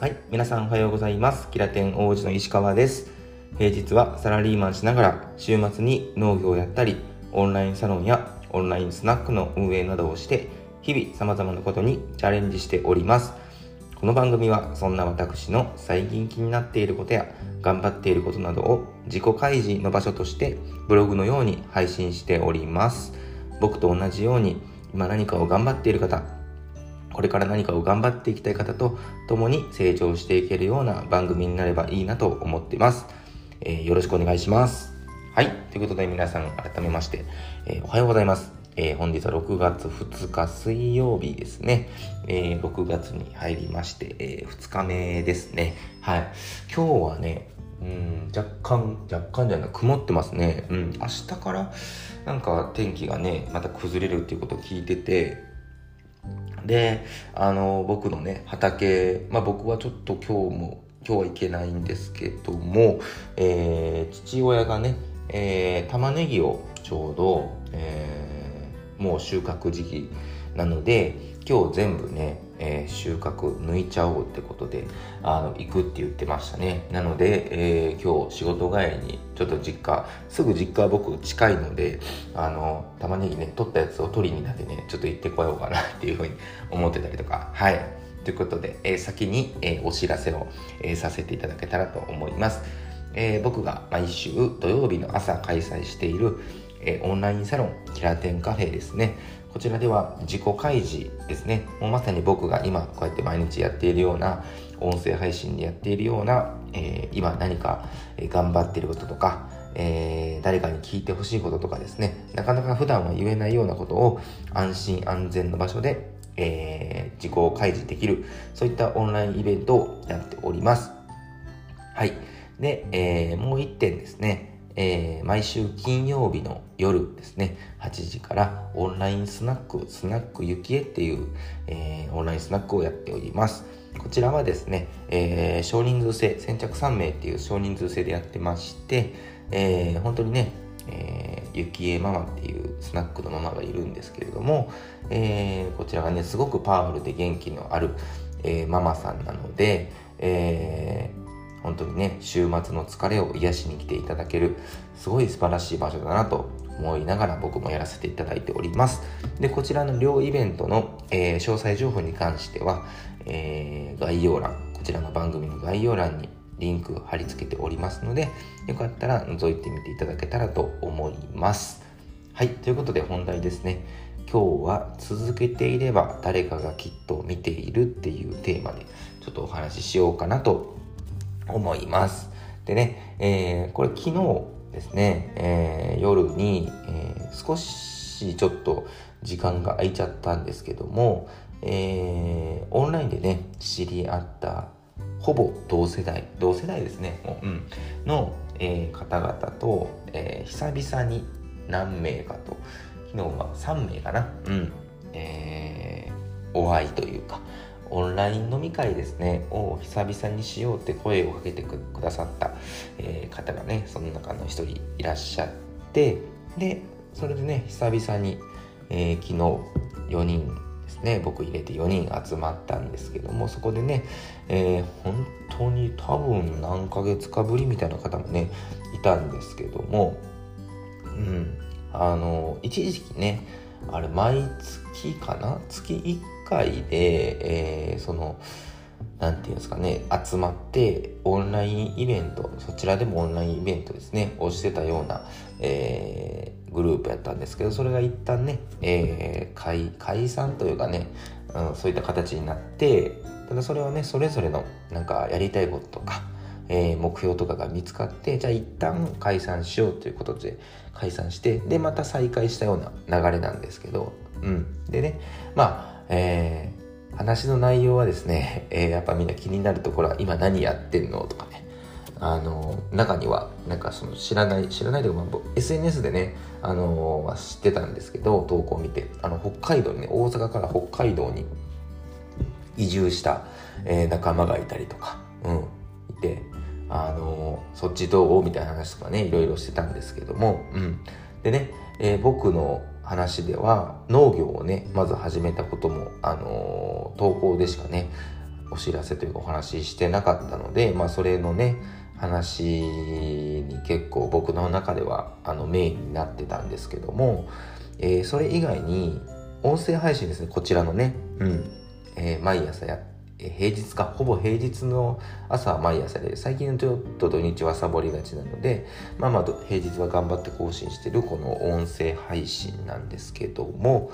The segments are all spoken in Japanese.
はい、皆さんおはようございます。キラテン王子の石川です。平日はサラリーマンしながら、週末に農業をやったり、オンラインサロンやオンラインスナックの運営などをして、日々様々なことにチャレンジしております。この番組はそんな私の最近気になっていることや頑張っていることなどを自己開示の場所としてブログのように配信しております。僕と同じように今何かを頑張っている方、これから何かを頑張っていきたい方と共に成長していけるような番組になればいいなと思っています。えーよろしくお願いします。はい。ということで皆さん改めまして、えーおはようございます。えー本日は6月2日水曜日ですね。えー6月に入りまして、え2日目ですね。はい。今日はね、うん、若干、若干じゃない、曇ってますね。うん、明日からなんか天気がね、また崩れるっていうことを聞いてて、で、あの、僕のね、畑、まあ僕はちょっと今日も、今日は行けないんですけども、えー父親がね、えー玉ねぎをちょうど、えーもう収穫時期なので、今日全部ね、えー収穫抜いちゃおうってことで、あの、行くって言ってましたね。なので、えー今日仕事帰りに、ちょっと実家、すぐ実家は僕近いので、あの、玉ねぎね、取ったやつを取りになってね、ちょっと行ってこようかなっていうふうに思ってたりとか、はい。ということで、えー先に、えお知らせを、えさせていただけたらと思います。え僕が毎週土曜日の朝開催している、えオンラインサロンキラテンカフェですね。こちらでは自己開示ですね。もうまさに僕が今こうやって毎日やっているような音声配信でやっているような、えー今何か頑張っていることとか、えー誰かに聞いてほしいこととかですね、なかなか普段は言えないようなことを安心安全の場所で、えー自己開示できる、そういったオンラインイベントをやっております。はい。で、えもう一点ですね、えー毎週金曜日の夜ですね、8時からオンラインスナック、スナックゆきえっていう、えーオンラインスナックをやっております。こちらはですね、えー少人数制、先着3名っていう少人数制でやってまして、えー本当にね、えーゆきえママっていうスナックのママがいるんですけれども、えーこちらがね、すごくパワフルで元気のある、えーママさんなので、えー本当にね、週末の疲れを癒しに来ていただける、すごい素晴らしい場所だなと思いながら僕もやらせていただいております。で、こちらの両イベントの、えー詳細情報に関しては、えー概要欄、こちらの番組の概要欄にリンク貼り付けておりますので、よかったら覗いてみていただけたらと思います。はい、ということで本題ですね。今日は続けていれば誰かがきっと見ているっていうテーマでちょっとお話ししようかなと思います。でね、えーこれ昨日ですね、えー夜に、えー少しちょっと時間が空いちゃったんですけども、えオンラインでね、知り合ったほぼ同世代、同世代ですね、う、うん、の、え方々と、え久々に何名かと、昨日は3名かな、うん、えお会いというか、オンライン飲み会ですね、を久々にしようって声をかけてくださった、えー方がね、その中の一人いらっしゃって、で、それでね、久々に、えー昨日4人ですね、僕入れて4人集まったんですけども、そこでね、えー本当に多分何ヶ月かぶりみたいな方もね、いたんですけども、うん、あの、一時期ね、あれ、毎月かな？月1回で、えーその、なんていうんですかね、集まって、オンラインイベント、そちらでもオンラインイベントですね、をしてたような、えーグループやったんですけど、それが一旦ね、えー解解散というかね、うん、そういった形になって、ただそれはね、それぞれの、なんか、やりたいこととか、えー目標とかが見つかってじゃあ一旦解散しようということで解散してでまた再開したような流れなんですけど、うん、でねまあ、えー話の内容はですね、えーやっぱみんな気になるところは今何やってんのとかね。あの中にはなんかその知らない知らないというか、まあ SNS でねあのは知ってたんですけど投稿を見て。あの北海道にね大阪から北海道に移住した、えー仲間がいたりとか、うん、いて、あのそっちどう？みたいな話とかね、いろいろしてたんですけども、うん。でね、えー僕の話では農業をね、まず始めたことも、あの投稿でしかね、お知らせというかお話ししてなかったので、まあ、それのね話に結構僕の中ではあのメインになってたんですけども、えー、それ以外に音声配信ですねこちらのね、うん。えー、毎朝や平日かほぼ平日の朝は毎朝で最近のちょっと土日はサボりがちなのでまあまあ平日は頑張って更新してるこの音声配信なんですけども、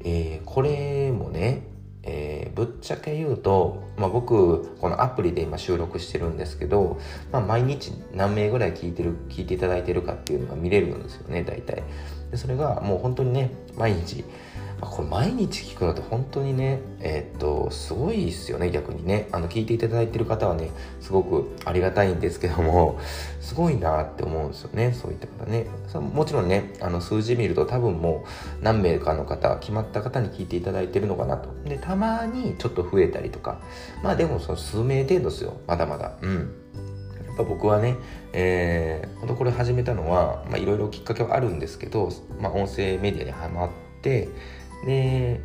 えー、これもねえー、ぶっちゃけ言うと、まあ、僕このアプリで今収録してるんですけど、まあ、毎日何名ぐらい聞いてる聞いていただいてるかっていうのが見れるんですよね大体。でそれがもう本当にね毎日これ毎日聞くのって本当にねえー、っとすごいですよね逆にね。あの聞いていただいてる方はねすごくありがたいんですけども すごいなって思うんですよねそういった方ね。もちろんねあの数字見ると多分もう何名かの方決まった方に聞いていただいてるのかなと。でたまにちょっと増えたりとか。まあでもその数名程度ですよ。まだまだ。うん。やっぱ僕はね、えー、本当これ始めたのはまあいろいろきっかけはあるんですけど、まあ、音声メディアにハマってで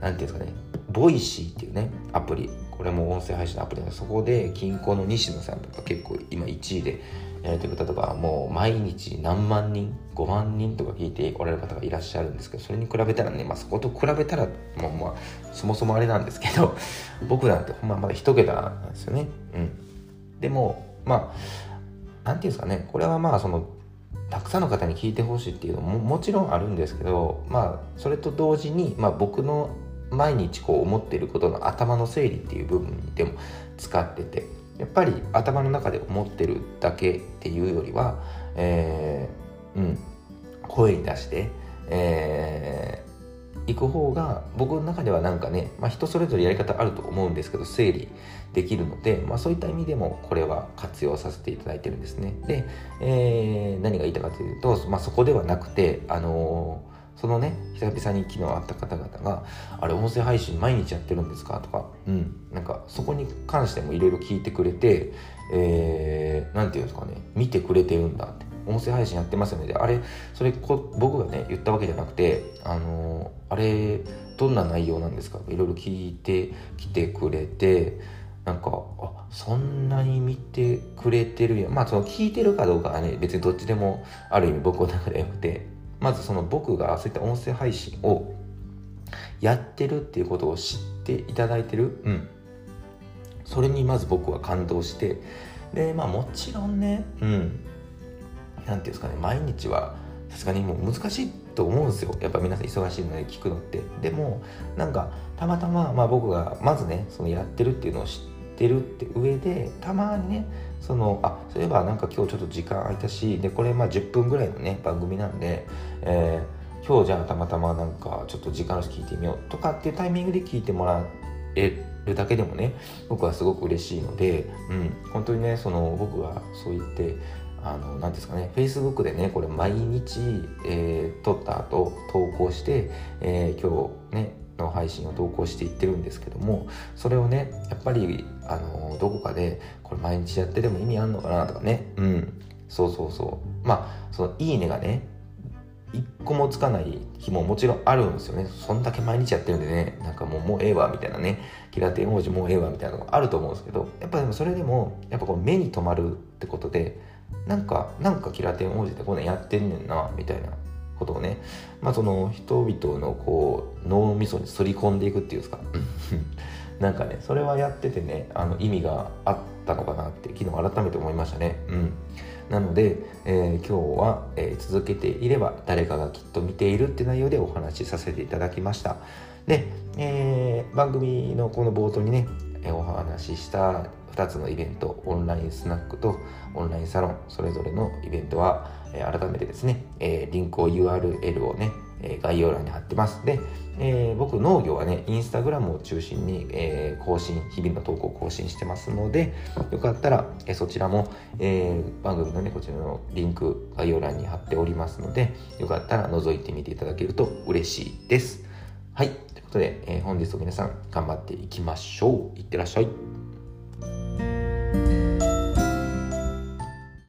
何ていうんですかねVoicy っていうねアプリ。これも音声配信のアプリでそこでキンコンの西野さんとか結構今1位でやられてる方とかもう毎日何万人5万人とか聞いておられる方がいらっしゃるんですけどそれに比べたらね、まあ、そこと比べたらもうまあそもそもあれなんですけど 僕なんてほんままだ一桁なんですよね。うん。でもまあなんていうんですかねこれはまあそのたくさんの方に聞いてほしいっていうのももちろんあるんですけどまあそれと同時に、まあ、僕の毎日こう思っていることの頭の整理っていう部分でも使っててやっぱり頭の中で思ってるだけっていうよりは、えー、うん、声に出して、え行く方が僕の中ではなんかね、まあ、人それぞれやり方あると思うんですけど整理できるので、まあ、そういった意味でもこれは活用させていただいてるんですね。で、えー、何が言いたかというと、まあ、そこではなくてあのー、そのね久々に昨日会った方々が「あれ音声配信毎日やってるんですか?」とか、うん、なんかそこに関してもいろいろ聞いてくれて何、えー、て言うんですかね見てくれてるんだって。音声配信やってますよね。であれそれこ僕がね言ったわけじゃなくてあのあれどんな内容なんですかいろいろ聞いてきてくれてなんかあそんなに見てくれてるやまあその聞いてるかどうかはね別にどっちでもある意味僕の中でよくて。まずその僕がそういった音声配信をやってるっていうことを知っていただいてる。うん。それにまず僕は感動して。でまあもちろんねうん。何ていうんですかね毎日はさすがにもう難しいと思うんですよ。やっぱ皆さん忙しいので聞くのって。でもなんかたまたま、まあ、僕がまずねそのやってるっていうのを知っててるって上でたまにねそのあそういえばなんか今日ちょっと時間空いたしでこれまあ10分ぐらいのね番組なんで、えー、今日じゃあたまたまなんかちょっと時間あるし聞いてみようとかっていうタイミングで聞いてもらえるだけでもね僕はすごく嬉しいので、うん、本当にねその僕がそう言ってあの何ですかね Facebook でねこれ毎日、えー、撮った後投稿して、えー、今日ねの配信を投稿していってるんですけどもそれをねやっぱりあのどこかでこれ毎日やってでも意味あんのかなとかね。うん。そうそうそう。まあそのいいねがね一個もつかない日ももちろんあるんですよね。そんだけ毎日やってるんでね、なんかもうもうええわみたいなね、キラテン王子もうええわみたいなのがあると思うんですけど、やっぱでもそれでも、やっぱこう目に留まるってことで、なんかなんかキラテン王子ってこんなんやってんねんなみたいな。ことをねまあその人々のこう脳みそにすり込んでいくっていうんですか。なんかねそれはやっててねあの意味があったのかなって昨日改めて思いましたね。うん。なので、えー、今日は、えー、続けていれば誰かがきっと見ているって内容でお話しさせていただきました。で、えー、番組のこの冒頭にねお話しした2つのイベントオンラインスナックとオンラインサロンそれぞれのイベントは、えー、改めてですね、えー、リンクを URL をね、え、概要欄に貼ってます。で、え僕農業はねインスタグラムを中心に、え更新日々の投稿更新してますのでよかったら、えそちらも、え番組のねこちらのリンク概要欄に貼っておりますのでよかったら覗いてみていただけると嬉しいです。はい。ということで、え本日も皆さん頑張っていきましょう。いってらっしゃい。